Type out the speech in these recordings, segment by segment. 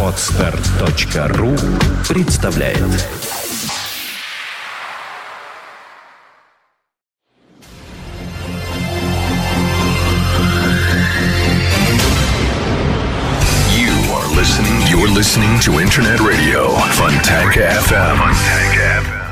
Отстар.ру представляет You are listening. You're listening to Internet Radio Fontanka FM. Fontanka FM.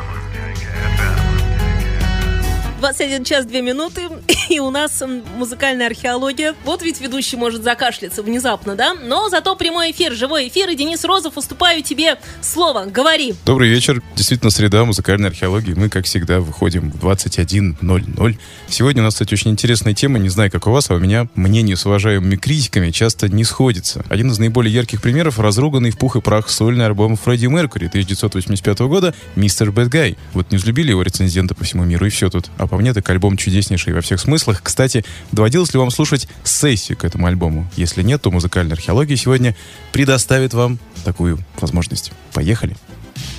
21 час 2 минуты, и у нас музыкальная археология. Вот ведь ведущий может закашляться внезапно, да? Но зато прямой эфир, живой эфир, и Денис Розов, уступаю тебе слово. Говори. Добрый вечер. Действительно, среда музыкальной археологии. Мы, как всегда, выходим в 21.00. Сегодня у нас, кстати, очень интересная тема. Не знаю, как у вас, а у меня мнение с уважаемыми критиками часто не сходится. Один из наиболее ярких примеров — разруганный в пух и прах сольный альбом Фредди Меркьюри 1985 года «Мистер Бэд Гай». Вот не взлюбили его рецензенты по всему миру, и все тут. А по мне, так альбом чудеснейший во всех смыслах. Кстати, доводилось ли вам слушать сессию к этому альбому? Если нет, то музыкальная археология сегодня предоставит вам такую возможность. Поехали.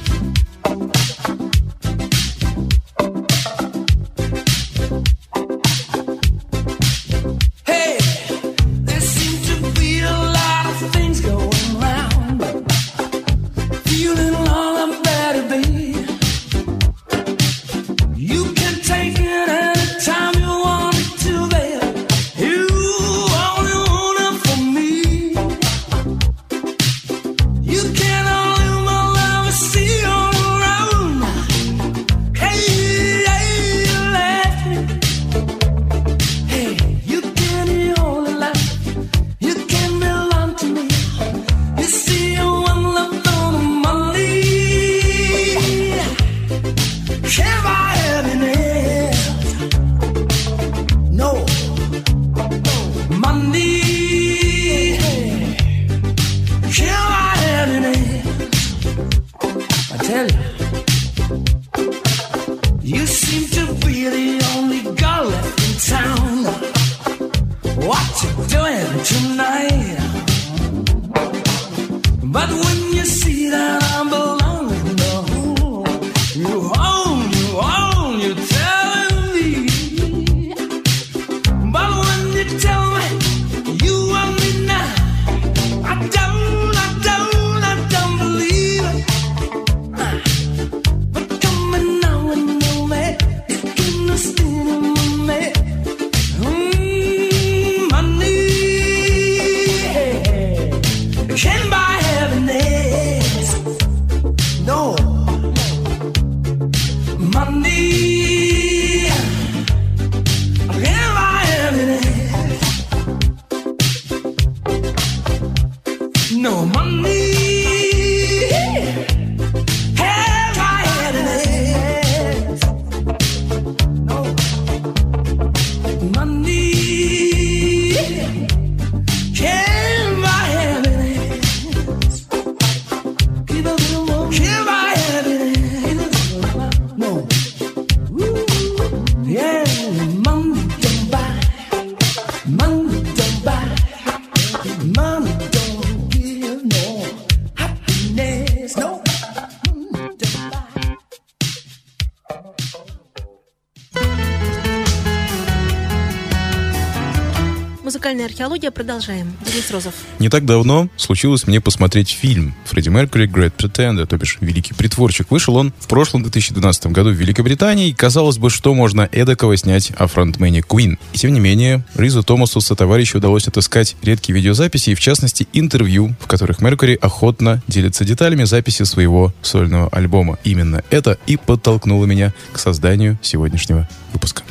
Hey, Музыкальная археология. Продолжаем. Денис Розов. Не так давно случилось мне посмотреть фильм «Фредди Меркьюри Great Pretender», то бишь «Великий притворщик». Вышел он в прошлом 2012 году в Великобритании, и казалось бы, что можно эдакого снять о фронтмене Queen. И тем не менее, Ризу Томасу со товарищу удалось отыскать редкие видеозаписи и, в частности, интервью, в которых Меркьюри охотно делится деталями записи своего сольного альбома. Именно это и подтолкнуло меня к созданию сегодняшнего выпуска.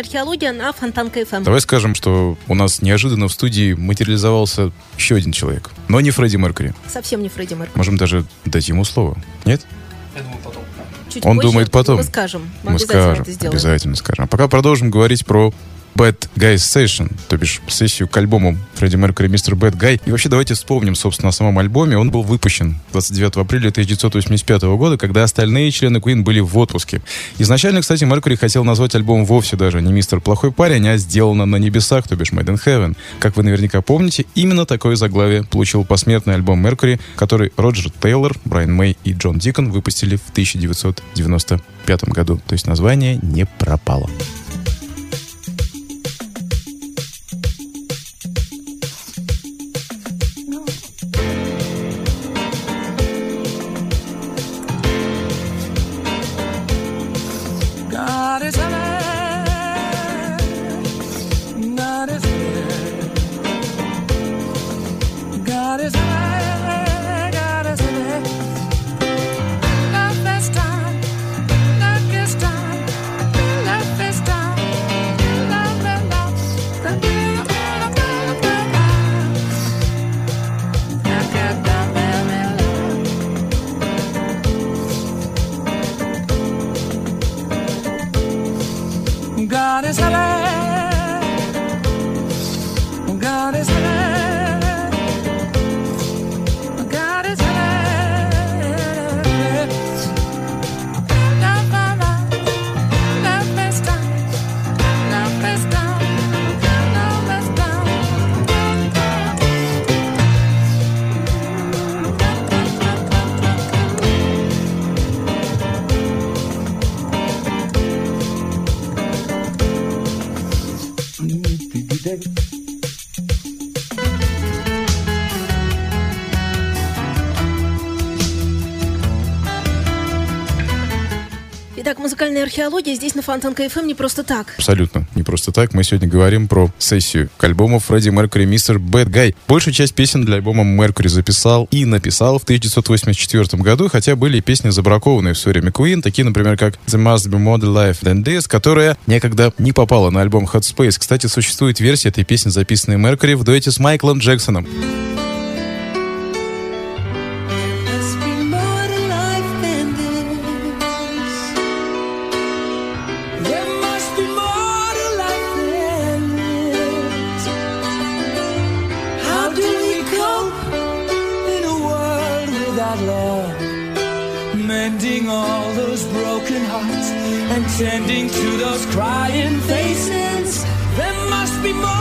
Археология на Фонтанка ФМ. Давай скажем, что у нас неожиданно в студии материализовался еще один человек. Но не Фредди Меркьюри. Совсем не Фредди Меркьюри. Можем даже дать ему слово. Нет? Чуть Он позже думает потом. Мы скажем. Мы, Мы обязательно скажем, это сделаем. обязательно скажем. А пока продолжим говорить про Bad Guy Session, то бишь сессию к альбому Фредди Меркьюри «Мистер Bad Guy». И вообще давайте вспомним, собственно, о самом альбоме. Он был выпущен 29 апреля 1985 года, когда остальные члены Queen были в отпуске. Изначально, кстати, Меркьюри хотел назвать альбом вовсе даже не «Мистер Плохой парень», а «Сделано на небесах», то бишь «Made in Heaven». Как вы наверняка помните, именно такое заглавие получил посмертный альбом Меркьюри, который Роджер Тейлор, Брайан Мэй и Джон Дикон выпустили в 1995 году. То есть название не пропало. Археология здесь на Фонтанка ФМ не просто так. Абсолютно. Не просто так. Мы сегодня говорим про сессию к альбому Фредди Меркьюри «Мистер Bad Guy». Большую часть песен для альбома Меркьюри записал и написал в 1984 году, хотя были и песни забракованные в все время Queen, такие, например, как «The Must Be More Life Than This», которая некогда не попала на альбом Hot Space. Кстати, существует версия этой песни, записанной Меркьюри в дуэте с Майклом Джексоном. Love? Mending all those broken hearts and tending to those crying faces. There must be more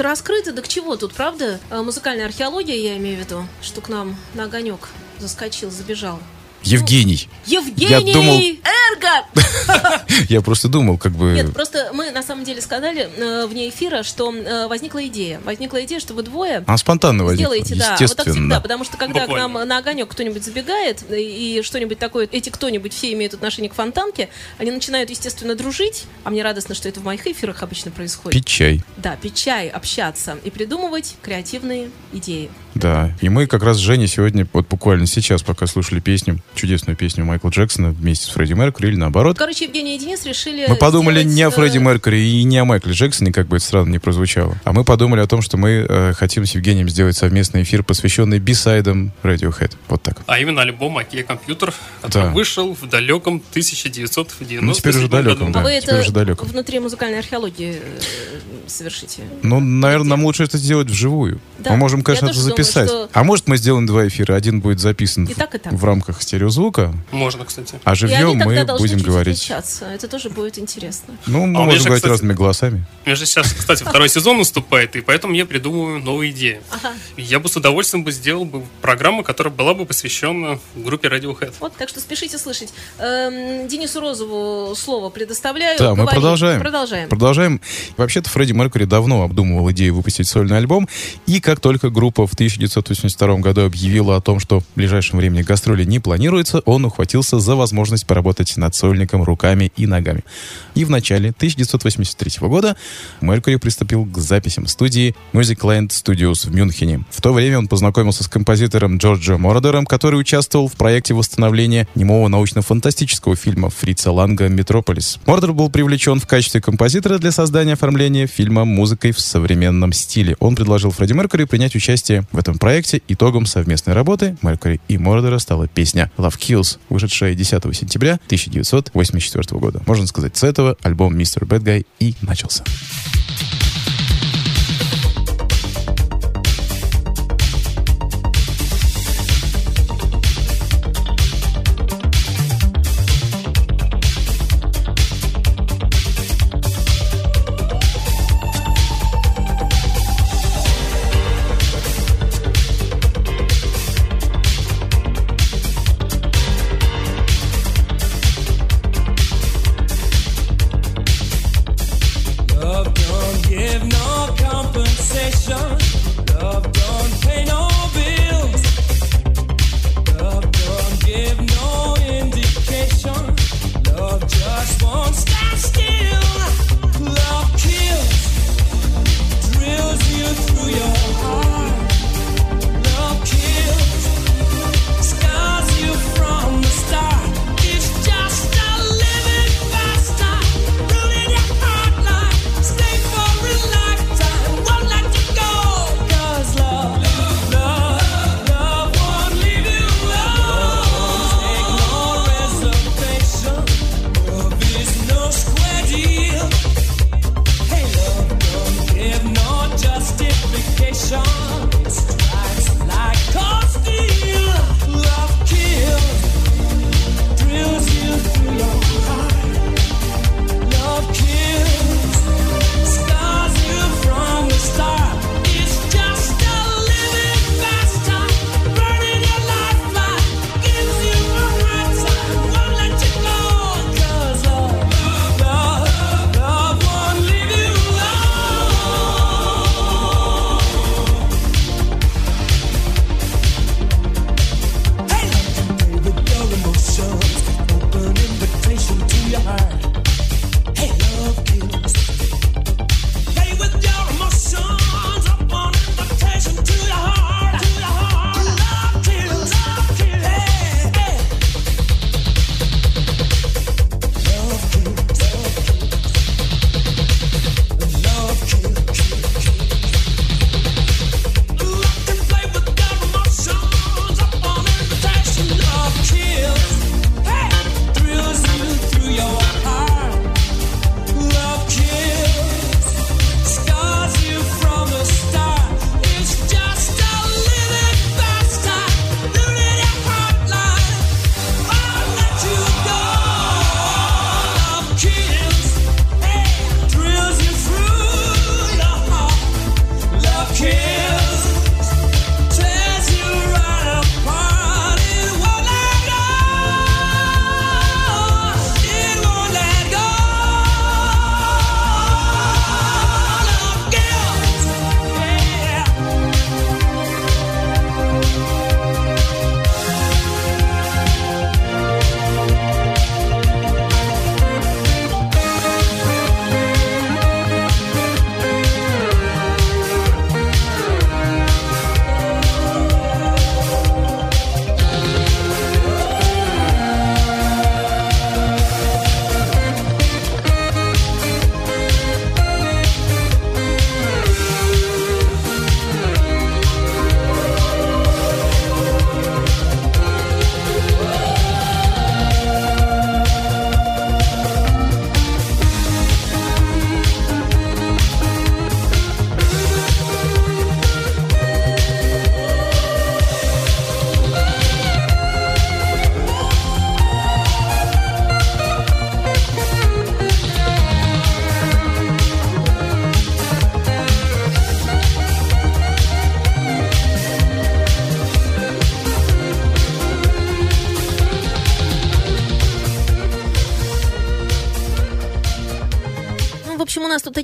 карты раскрыты, да к чего тут, правда? А, Музыкальная археология, я имею в виду, что к нам на огонек заскочил, забежал. Евгений. Евгений думал- Эрго! Я просто думал, как бы... Нет, просто мы на самом деле сказали э, вне эфира, что э, возникла идея. Возникла идея, что вы двое Она спонтанно возникла, Сделайте, да. Вот так всегда, естественно. потому что когда Буквально. к нам на огонек кто-нибудь забегает и что-нибудь такое, эти кто-нибудь все имеют отношение к фонтанке, они начинают, естественно, дружить, а мне радостно, что это в моих эфирах обычно происходит. Пить чай. Да, пить чай, общаться и придумывать креативные идеи. Да, и мы как раз с Женей сегодня, вот буквально сейчас, пока слушали песню, чудесную песню Майкла Джексона вместе с Фредди Меркьюри, или наоборот, Короче, Евгений и Денис решили мы подумали сделать, не о э, Фредди Меркьюри и не о Майкле Джексоне, как бы это странно не прозвучало, а мы подумали о том, что мы э, хотим с Евгением сделать совместный эфир, посвященный бисайдам Radiohead. Вот так. А именно альбом «Окей, компьютер», который Да. вышел в далеком 1997 Ну, теперь уже году. далеком, А да. вы теперь это уже далеко. внутри музыкальной археологии э, совершите? Ну, наверное, нам лучше это сделать вживую. Да, мы можем, я конечно, это тоже думаю, записать. что- А может, мы сделаем два эфира. Один будет записан И в- так, и так. в рамках стереозвука, Можно, кстати. а И живьем они тогда мы должны будем говорить. отличаться. Это тоже будет интересно. Ну, мы А у меня можем же, говорить кстати, разными голосами. У меня же сейчас, кстати, второй сезон наступает, и поэтому я придумываю новые идеи. Ага. Я бы с удовольствием бы сделал бы программу, которая была бы посвящена группе Radiohead. Вот, так что спешите слышать. Эм, Денису Розову слово предоставляю. Да, мы продолжаем. Продолжаем. Продолжаем. Вообще-то Фредди Меркьюри давно обдумывал идею выпустить сольный альбом, и как только группа в 1982 году объявила о том, что в ближайшем времени гастроли не планируется, он ухватился за возможность поработать над сольником руками и ногами. И в начале 1983 года Меркьюри приступил к записям студии Musicland Studios в Мюнхене. В то время он познакомился с композитором Джорджо Мородером, который участвовал в проекте восстановления немого научно-фантастического фильма Фрица Ланга «Метрополис». Мордер был привлечен в качестве композитора для создания оформления фильма музыкой в современном стиле. Он предложил Фредди Меркьюри принять участие в этом проекте. Итогом совместной работы Меркьюри и Мордера стала песня «Love Kills», вышедшая 10 сентября 1984 года. Можно сказать, с этого альбом «Mr. Bad Guy» и начался.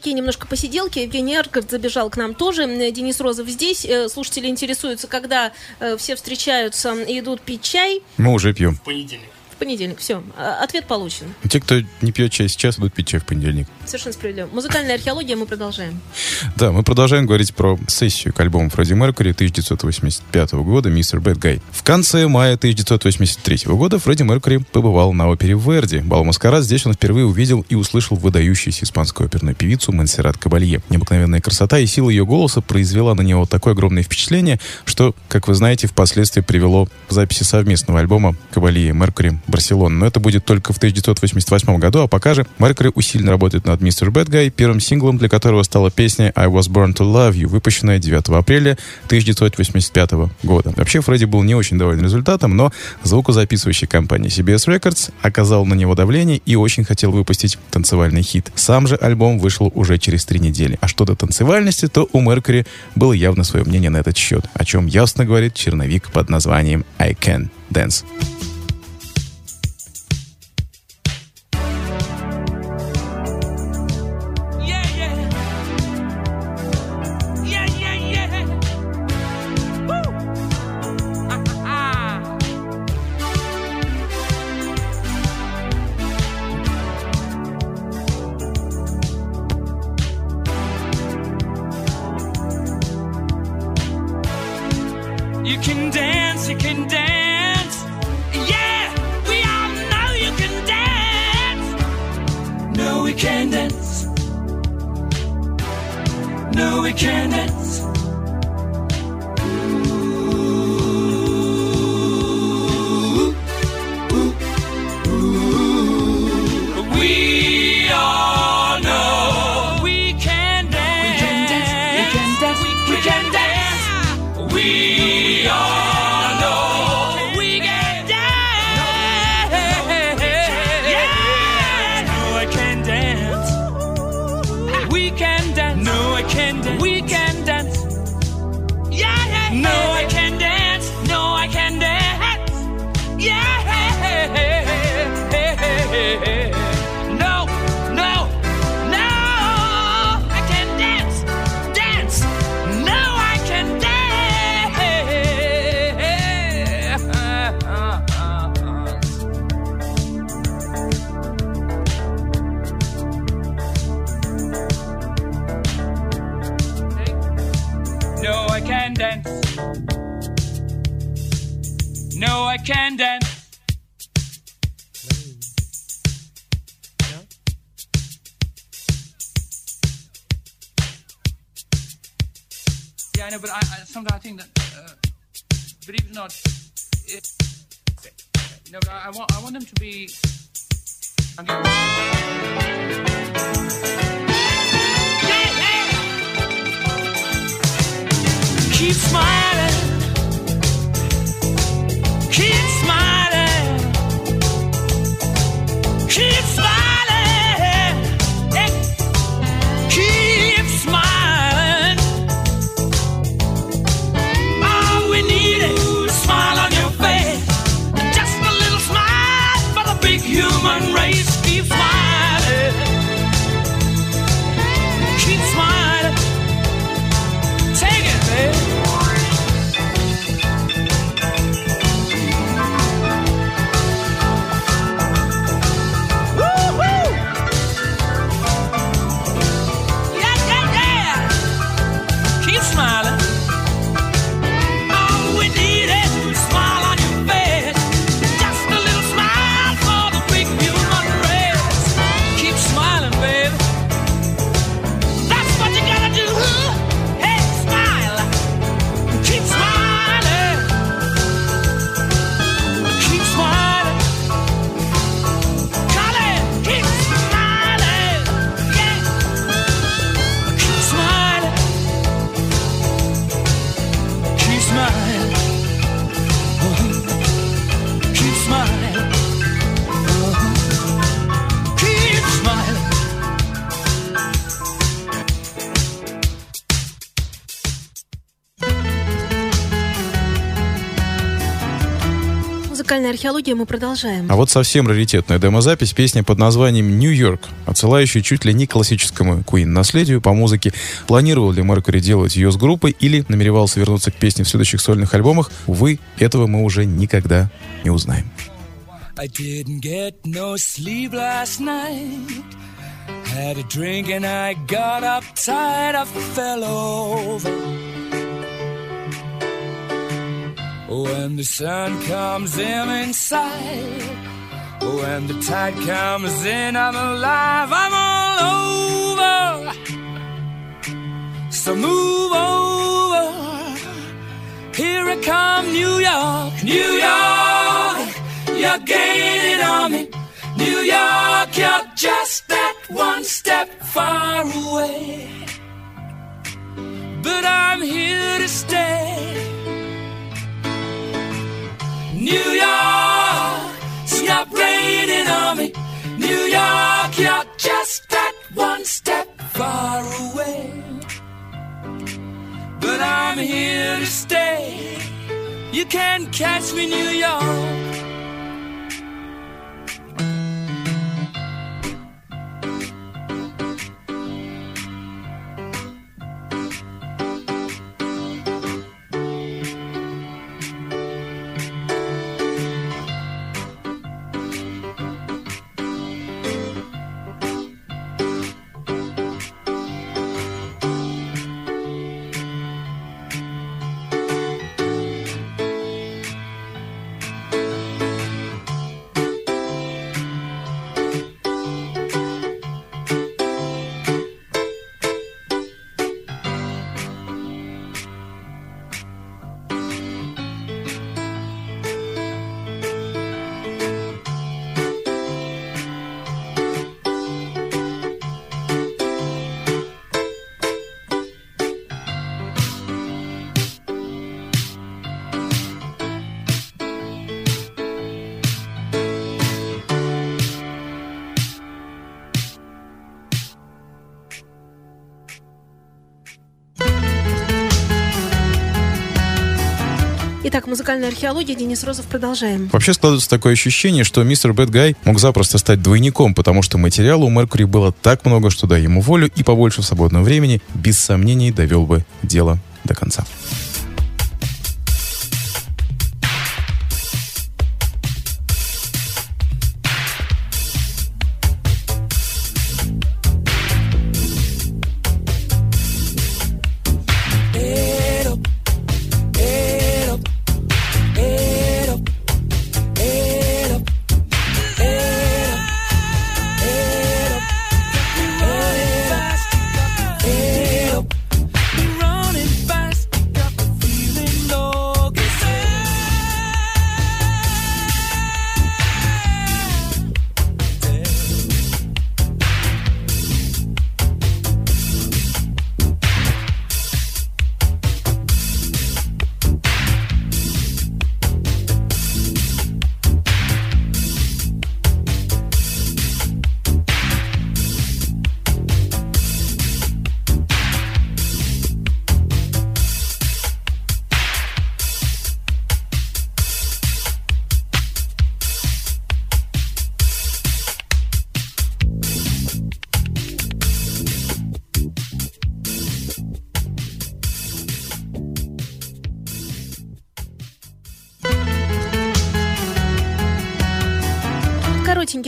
Такие немножко посиделки. Евгений Арков забежал к нам тоже. Денис Розов здесь. Э, Слушатели интересуются, когда э, все встречаются и идут пить чай. Мы уже пьем. В понедельник. В понедельник. Все. Ответ получен. Те, кто не пьет чай сейчас, идут пить чай в понедельник. Совершенно справедливо. Музыкальная археология мы продолжаем. Да, мы продолжаем говорить про сессию к альбому Фредди Меркьюри 1985 года «Мистер Бэд Гай». В конце мая 1983 года Фредди Меркьюри побывал на опере Верди. Бал Маскарад. Здесь он впервые увидел и услышал выдающуюся испанскую оперную певицу Монсеррат Кабалье. Необыкновенная красота и сила ее голоса произвела на него такое огромное впечатление, что, как вы знаете, впоследствии привело к записи совместного альбома Кабалье и Меркьюри Барселона. Но это будет только в 1988 году, а пока же Меркьюри усиленно работает над «Мистер Гай», первым синглом для которого стала песня «I Was Born to Love You», выпущенная 9 апреля 1985 года. Вообще, Фредди был не очень доволен результатом, но звукозаписывающая компания CBS Records оказала на него давление и очень хотел выпустить танцевальный хит. Сам же альбом вышел уже через три недели. А что до танцевальности, то у Меркьюри было явно свое мнение на этот счет, о чем ясно говорит черновик под названием «I Can Dance». Yeah, I know, but I, I sometimes I think that, uh, it or not, it, no, but I, I want, I want them to be. I'm Yeah, yeah. Keep smiling. Музыкальная археология мы продолжаем. А вот совсем раритетная демозапись, песня под названием «Нью-Йорк», отсылающая чуть ли не к классическому Queen наследию по музыке. Планировал ли Меркури делать ее с группой или намеревался вернуться к песне в следующих сольных альбомах? Увы, этого мы уже никогда не узнаем. I didn't get no sleep last night. Had a drink and I got uptight. I fell over. When the sun comes in inside, when the tide comes in, I'm alive. I'm all over. So move over. Here I come, New York, New York. You're gaining on me, New York. You're just that one step far away. But I'm here to stay. New York, stop raining on me. New York, you're just that one step far away. But I'm here to stay. You can't catch me, New York. Музыкальная археология. Денис Розов. Продолжаем. Вообще складывается такое ощущение, что мистер Бэд Гай мог запросто стать двойником, потому что материала у Меркури было так много, что дай ему волю и побольше свободного времени, без сомнений довел бы дело до конца.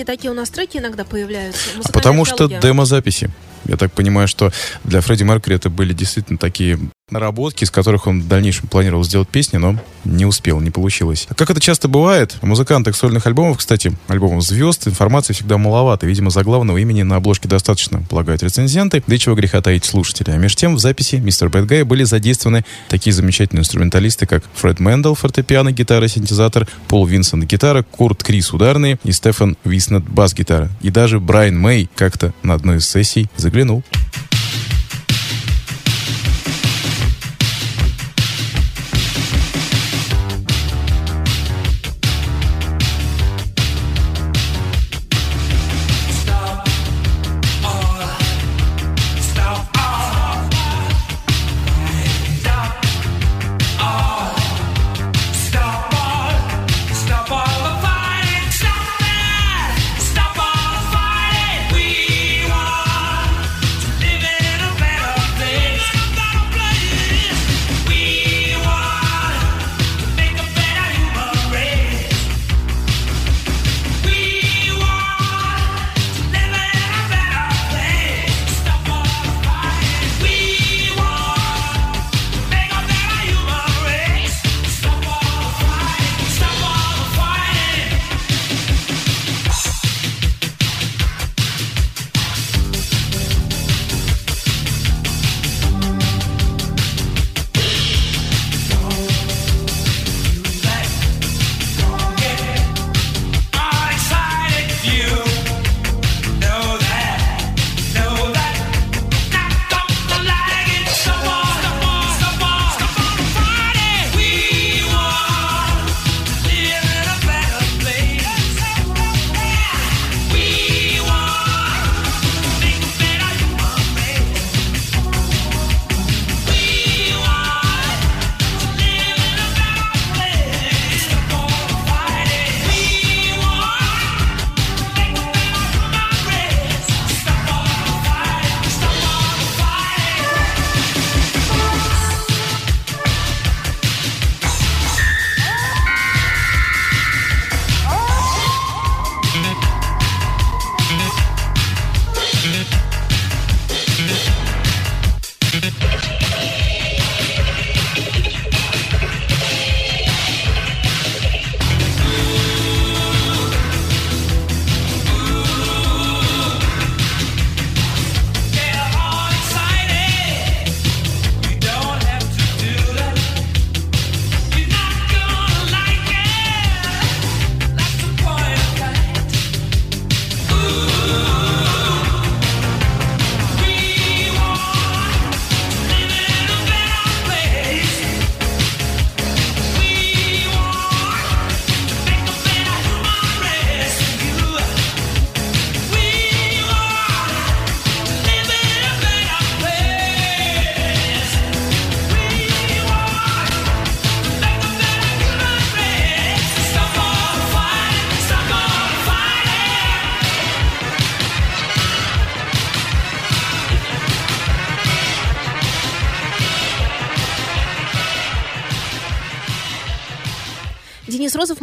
Такие у нас треки иногда появляются. А потому что археология. демозаписи. Я так понимаю, что для Фредди Меркьюри это были действительно такие наработки, из которых он в дальнейшем планировал сделать песни, но не успел, не получилось. Как это часто бывает, у музыкантов сольных альбомов, кстати, альбомов звезд, информации всегда маловато. Видимо, заглавного имени на обложке достаточно, полагают рецензенты, да и чего греха таить слушатели. А между тем в записи «Mr. Bad Guy» были задействованы такие замечательные инструменталисты, как Фред Мэндл, фортепиано, гитара, синтезатор, Пол Винсент, гитара, Курт Кресс, ударные и Стефан Висснет, бас-гитара. И даже Брайан Мэй как-то на одной из сессий заглянул.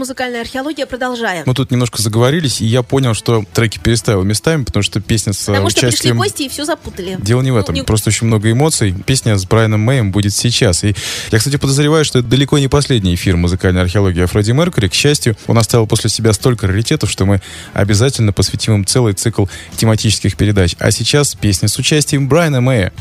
Музыкальная археология. Продолжаем. Мы тут немножко заговорились, и я понял, что треки переставил местами, потому что песня с Потому что пришли участием... гости и все запутали. Дело не в Ну, этом, не- просто очень много эмоций. Песня с Брайаном Мэем будет сейчас. И я, кстати, подозреваю, что это далеко не последний эфир музыкальной археологии о Фредди Меркьюри. К счастью, он оставил после себя столько раритетов, что мы обязательно посвятим им целый цикл тематических передач. А сейчас песня с участием Брайана Мэя.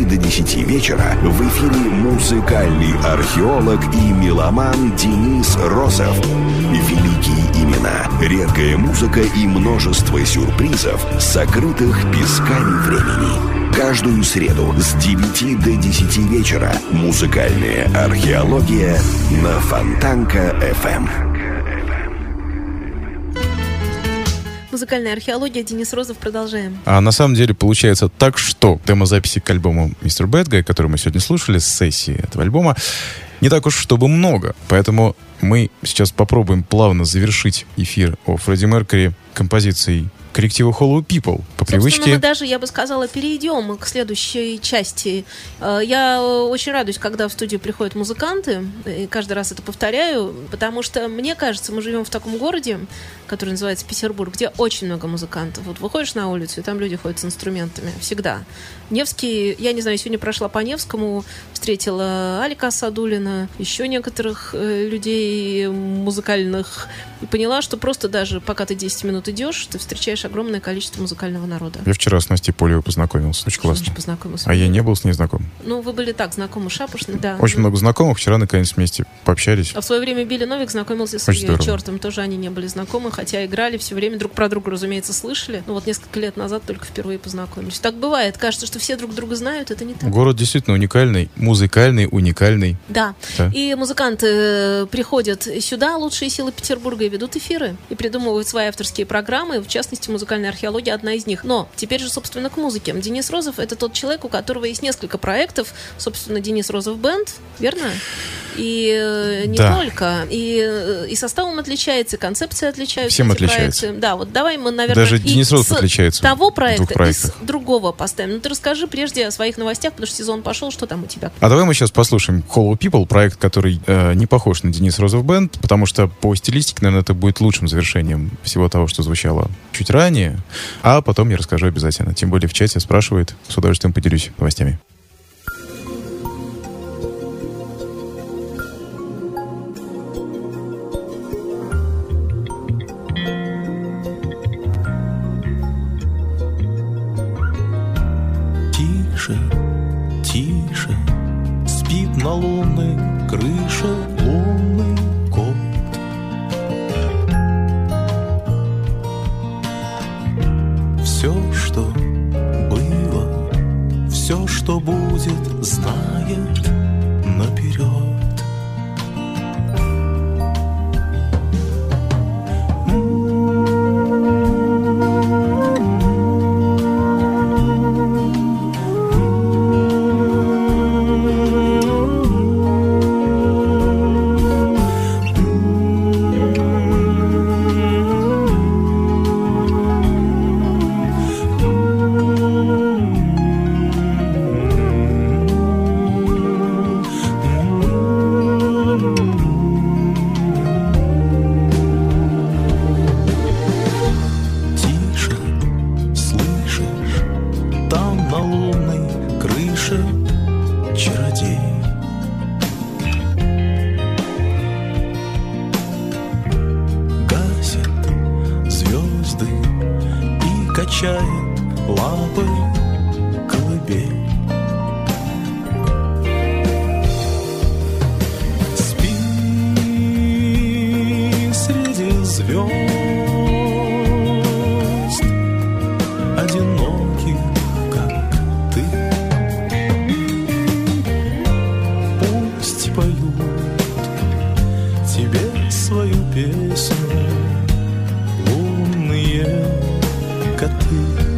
9 до 10 вечера в эфире музыкальный археолог и меломан Денис Розов. Великие имена, редкая музыка и множество сюрпризов, сокрытых песками времени. Каждую среду с 9 до 10 вечера музыкальная археология на Фонтанка Музыкальная археология. Денис Розов. Продолжаем. А на самом деле получается так, что демозаписи к альбому Мистер Бэтгай, который мы сегодня слушали, с сессии этого альбома, не так уж чтобы много. Поэтому мы сейчас попробуем плавно завершить эфир о Фредди Меркьюри композицией коллектива Hollow People. По привычке... мы даже, я бы сказала, перейдем к следующей части. Э, Я э, очень радуюсь, когда в студию приходят музыканты, и каждый раз это повторяю, потому что, мне кажется, мы живем в таком городе, который называется Петербург, где очень много музыкантов. Вот выходишь на улицу, и там люди ходят с инструментами. Всегда. Невский, я не знаю, сегодня прошла по Невскому, встретила Алика Садулина, еще некоторых э, людей музыкальных, и поняла, что просто даже пока ты 10 минут идешь, ты встречаешь огромное количество музыкального народа. Я вчера с Настей Полевой познакомился. Очень классно. Очень познакомился. А я не был с ней знаком. Ну, вы были так, знакомы шапошно, да. Очень много знакомых. Вчера, наконец, вместе пообщались. А в свое время Билли Новик знакомился с Очень здорово. Чертом. Тоже они не были знакомы, хотя играли все время друг про друга, разумеется, слышали. Но вот несколько лет назад только впервые познакомились. Так бывает. Кажется, что все друг друга знают, это не так. Город действительно уникальный, музыкальный, уникальный. Да. Да. И музыканты э, приходят сюда, лучшие силы Петербурга, и ведут эфиры, и придумывают свои авторские программы, в частности, музыкальная археология одна из них. Но теперь же, собственно, к музыке. Денис Розов — это тот человек, у которого есть несколько проектов. Собственно, Денис Розов Бенд, верно? И э, не Да. только. И, э, и составом отличается, и концепция отличается. Всем отличается. проекты. Да, вот давай мы, наверное, Даже Денис Розов отличается того проекта и с другого поставим. Ну, ты расскажи прежде о своих новостях, потому что сезон пошел, что там у тебя? А давай мы сейчас послушаем Hollow People, проект, который э, не похож на Денис Розов Бенд, потому что по стилистике, наверное, это будет лучшим завершением всего того, что звучало чуть ранее. А потом я расскажу обязательно. Тем более в чате спрашивают. С удовольствием поделюсь новостями. свою песню лунные коты.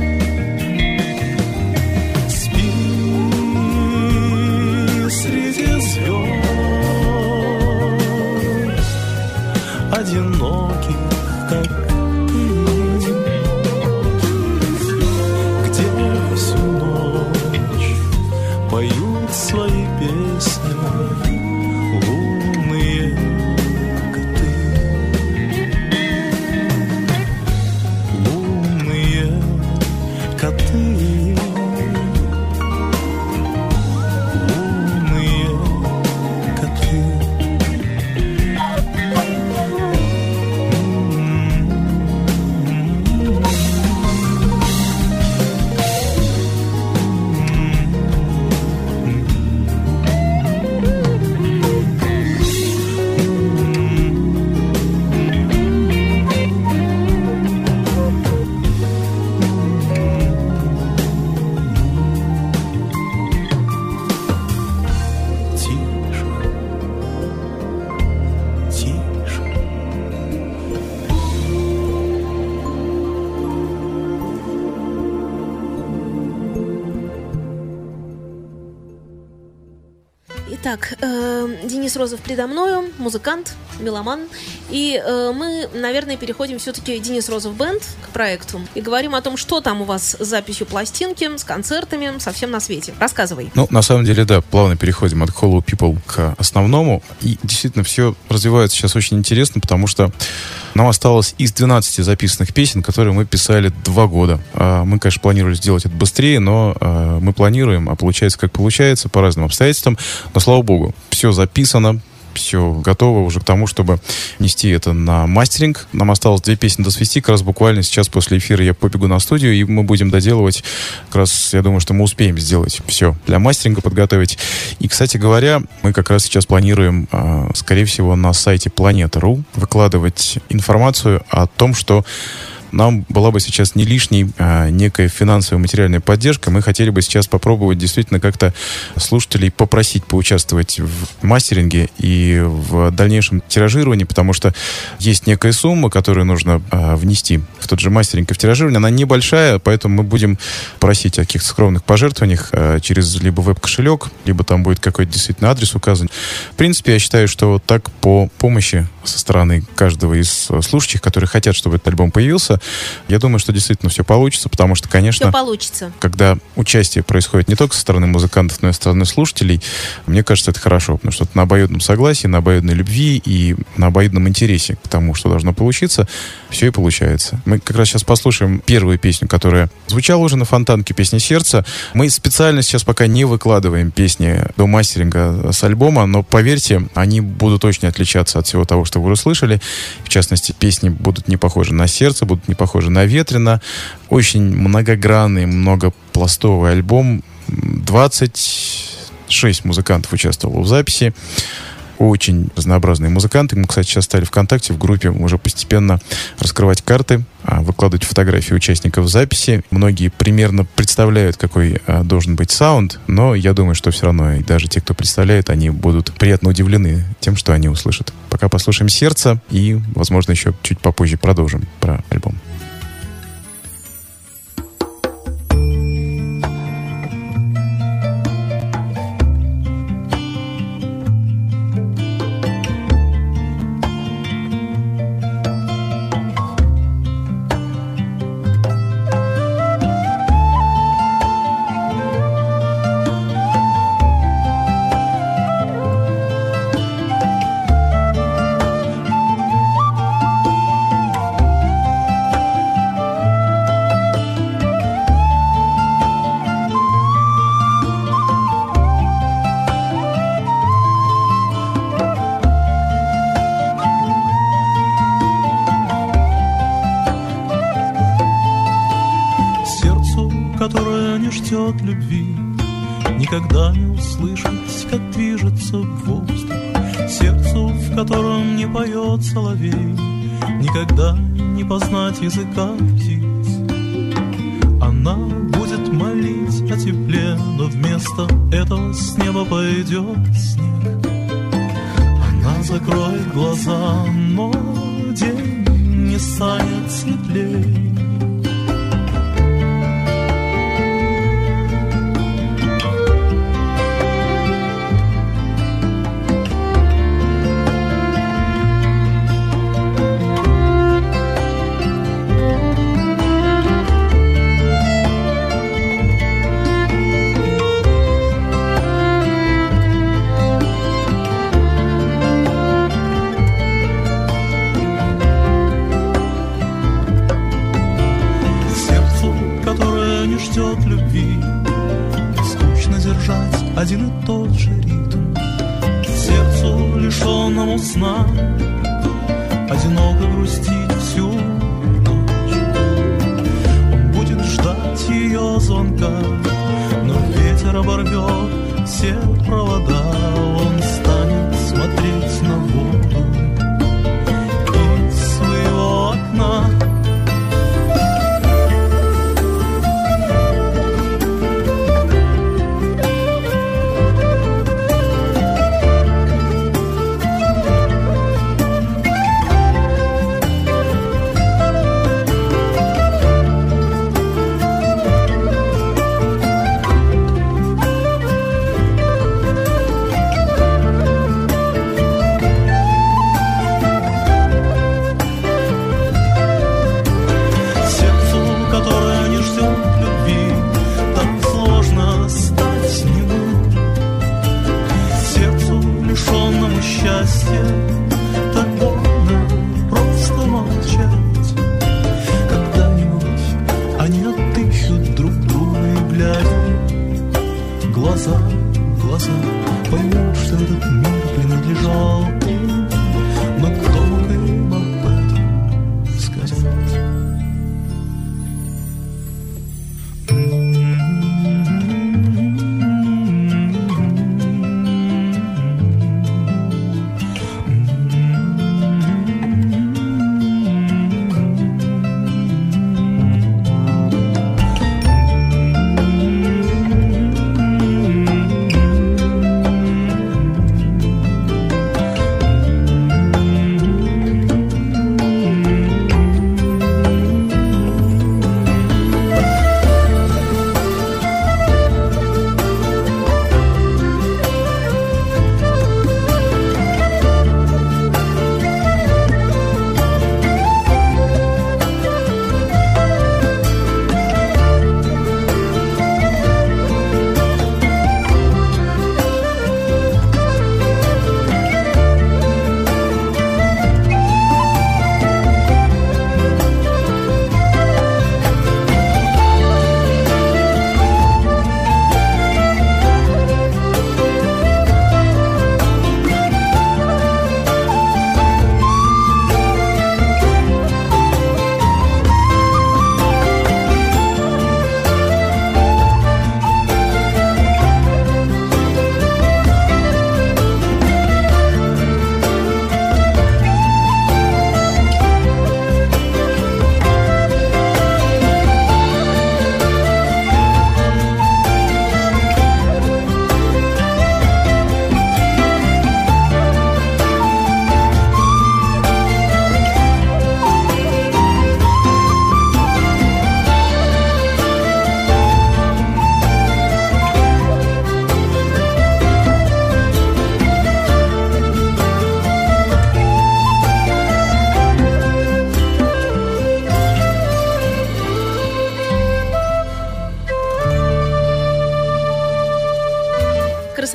Денис Розов предо мною, музыкант, меломан. И э, мы, наверное, переходим все-таки Денис Розов Бенд проекту. И говорим о том, что там у вас с записью пластинки, с концертами, совсем на свете. Рассказывай. Ну, на самом деле, да, плавно переходим от Hollow People к основному. И действительно, все развивается сейчас очень интересно, потому что нам осталось из 12 записанных песен, которые мы писали два года. А, Мы, конечно, планировали сделать это быстрее, но а, мы планируем, а получается, как получается, по разным обстоятельствам. Но, слава богу, все записано, все готово уже к тому, чтобы нести это на мастеринг. Нам осталось две песни досвести. Как раз буквально сейчас после эфира я побегу на студию, и мы будем доделывать. Как раз я думаю, что мы успеем сделать все для мастеринга подготовить. И, кстати говоря, мы как раз сейчас планируем, а, скорее всего, на сайте Planeta.ru выкладывать информацию о том, что нам была бы сейчас не лишней а, некая финансовая материальная поддержка. Мы хотели бы сейчас попробовать действительно как-то слушателей попросить поучаствовать в мастеринге и в дальнейшем тиражировании, потому что есть некая сумма, которую нужно а, внести в тот же мастеринг и в тиражирование. Она небольшая, поэтому мы будем просить о каких-то скромных пожертвованиях а, через либо веб-кошелек, либо там будет какой-то действительно адрес указан. В принципе, я считаю, что вот так по помощи со стороны каждого из э, слушателей, которые хотят, чтобы этот альбом появился, я думаю, что действительно все получится, потому что, конечно, Все получится. когда участие происходит не только со стороны музыкантов, но и со стороны слушателей, мне кажется, это хорошо, потому что это на обоюдном согласии, на обоюдной любви и на обоюдном интересе к тому, что должно получиться, все и получается. Мы как раз сейчас послушаем первую песню, которая звучала уже на фонтанке, песня «Сердце». Мы специально сейчас пока не выкладываем песни до мастеринга с альбома, но поверьте, они будут очень отличаться от всего того, что вы услышали. В частности, песни будут не похожи на «Сердце», будут не похожи на «Ветрено». Очень многогранный, многопластовый альбом. 26 музыкантов участвовало в записи. Очень разнообразные музыканты. Мы, кстати, сейчас стали ВКонтакте в группе уже постепенно раскрывать карты, а, выкладывать фотографии участников записи. Многие примерно представляют, какой а, должен быть саунд, но я думаю, что все равно и даже те, кто представляет, они будут приятно удивлены тем, что они услышат. Пока послушаем «Сердце» и, возможно, еще чуть попозже продолжим про альбом.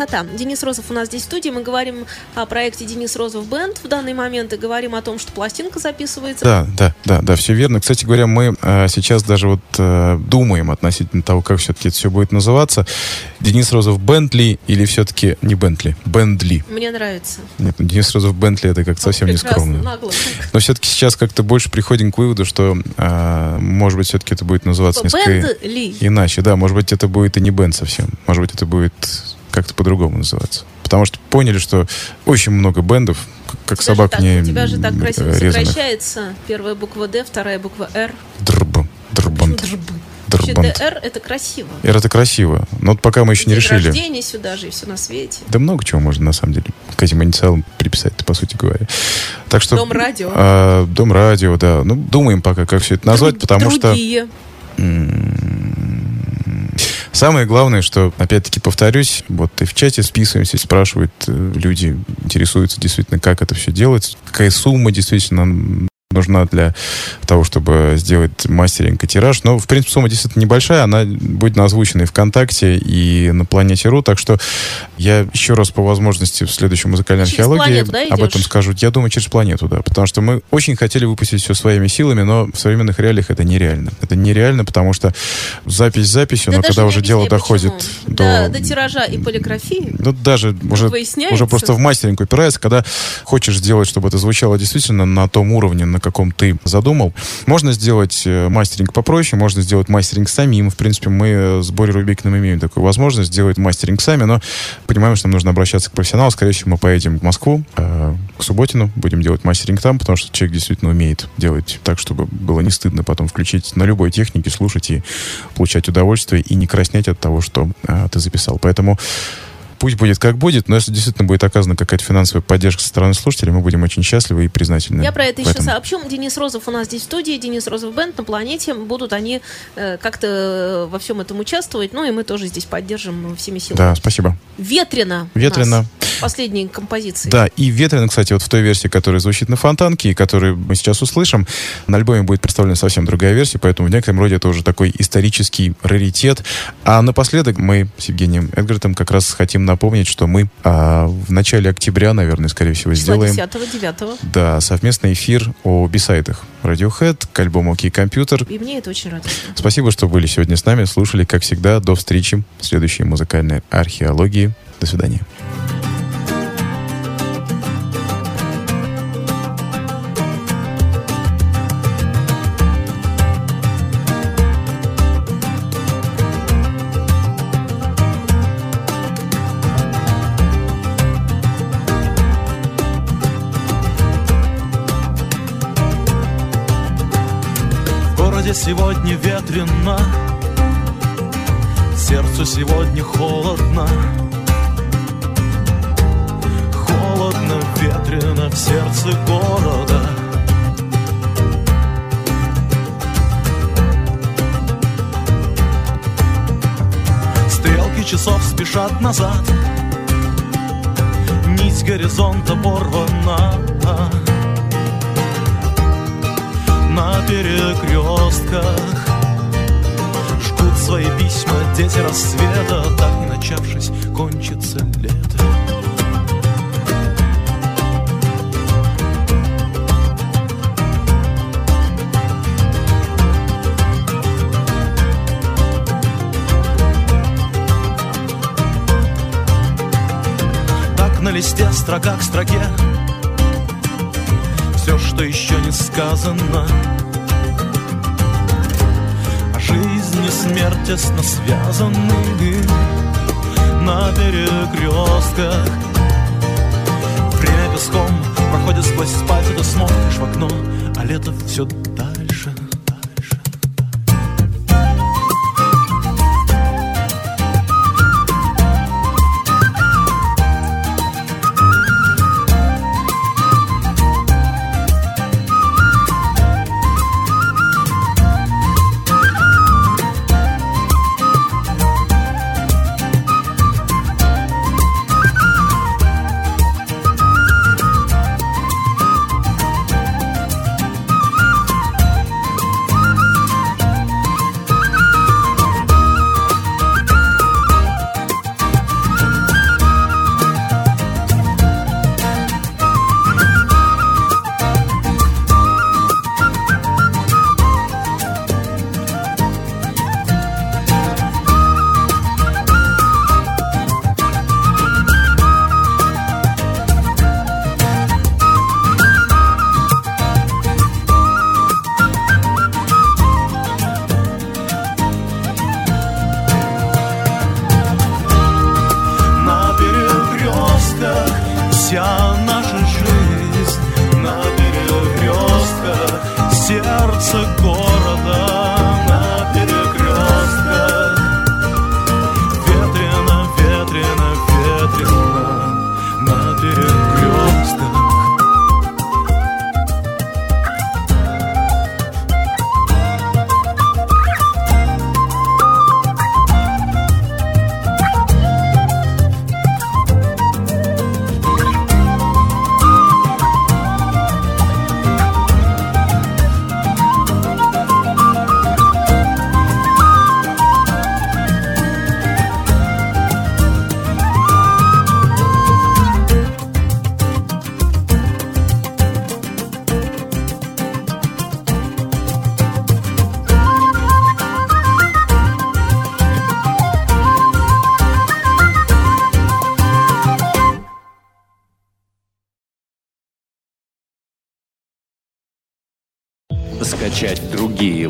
Красота. Денис Розов у нас здесь в студии. Мы говорим о проекте Денис Розов Бенд в данный момент и говорим о том, что пластинка записывается. Да, да, да, да, все верно. Кстати говоря, мы э, сейчас даже вот э, думаем относительно того, как все-таки это все будет называться. Денис Розов Бентли или все-таки не Бентли, Бендли. Мне нравится. Нет, ну, Денис Розов Бентли это как совсем не скромно. нагло. Но все-таки сейчас как-то больше приходим к выводу, что, э, может быть, все-таки это будет называться несколько Бендли. иначе. Да, может быть, это будет и не бенд совсем. Может быть, это будет как-то по-другому называться. Потому что поняли, что очень много бендов, как тебя собак так- не У тебя же так красиво резаных. сокращается. Первая буква Д, вторая буква Р. Дрб, дрбанд, Вообще дрбанд. ДР это красиво. И это красиво. Но вот пока мы еще не День решили. рождения сюда же и все на свете. Да много чего можно, на самом деле, к этим инициалам приписать, по сути говоря. Так что... Дом радио. а, дом радио, да. Ну, думаем пока, как все это назвать, Друг- потому что... другие. Самое главное, что, опять-таки, повторюсь, вот и в чате списываемся, спрашивают э, люди, интересуются действительно, как это все делать, какая сумма действительно нужна для того, чтобы сделать мастеринг и тираж. Но, в принципе, сумма действительно небольшая, она будет озвучена и ВКонтакте, и на Планете.ру, так что я еще раз по возможности в следующей музыкальной Через археологии планету, да, об этом скажу. Я думаю, через планету, да, потому что мы очень хотели выпустить все своими силами, но в современных реалиях это нереально. Это нереально, потому что запись записью, Да но когда уже дело доходит до... до, до тиража и полиграфии. Ну, даже уже, уже просто в мастеринг упирается, когда хочешь сделать, чтобы это звучало действительно на том уровне, на каком ты задумал. Можно сделать э, мастеринг попроще, можно сделать мастеринг самим. В принципе, мы э, с Борей Рубикиным имеем такую возможность сделать мастеринг сами, но понимаем, что нам нужно обращаться к профессионалу. Скорее всего, мы поедем в Москву, э, к Субботину, будем делать мастеринг там, потому что человек действительно умеет делать так, чтобы было не стыдно потом включить на любой технике, слушать и получать удовольствие, и не краснеть от того, что ты записал. Поэтому Пусть будет как будет, но если действительно будет оказана какая-то финансовая поддержка со стороны слушателей, мы будем очень счастливы и признательны. Я про это еще сообщу. Денис Розов у нас здесь в студии, Денис Розов Бенд на планете. Будут они э, как-то во всем этом участвовать. Ну и мы тоже здесь поддержим всеми силами. Да, спасибо. Ветрено. Ветрено. Последние композиции. Да, и Ветрено, кстати, вот в той версии, которая звучит на фонтанке, и которую мы сейчас услышим, на альбоме будет представлена совсем другая версия, поэтому в некотором роде это уже такой исторический раритет. А напоследок мы с Евгением Эдгартом как раз хотим напомнить, что мы а, в начале октября, наверное, скорее всего, сделаем 10-9. да, совместный эфир о бисайтах Radiohead к альбому «Окей, компьютер». И мне это очень радостно. Спасибо, что были сегодня с нами, слушали, как всегда. До встречи в следующей музыкальной археологии. До свидания. Сегодня ветрено, сердцу сегодня холодно. Холодно, ветрено в сердце города. Стрелки часов спешат назад, нить горизонта порвана на перекрестках. Жгут свои письма дети рассвета Так не начавшись, кончится лето. Так на листе строка к строке Что еще не сказано. А жизнь и смерть тесно связаны На перекрестках. Время песком проходит сквозь спальню Ты смотришь в окно, а лето все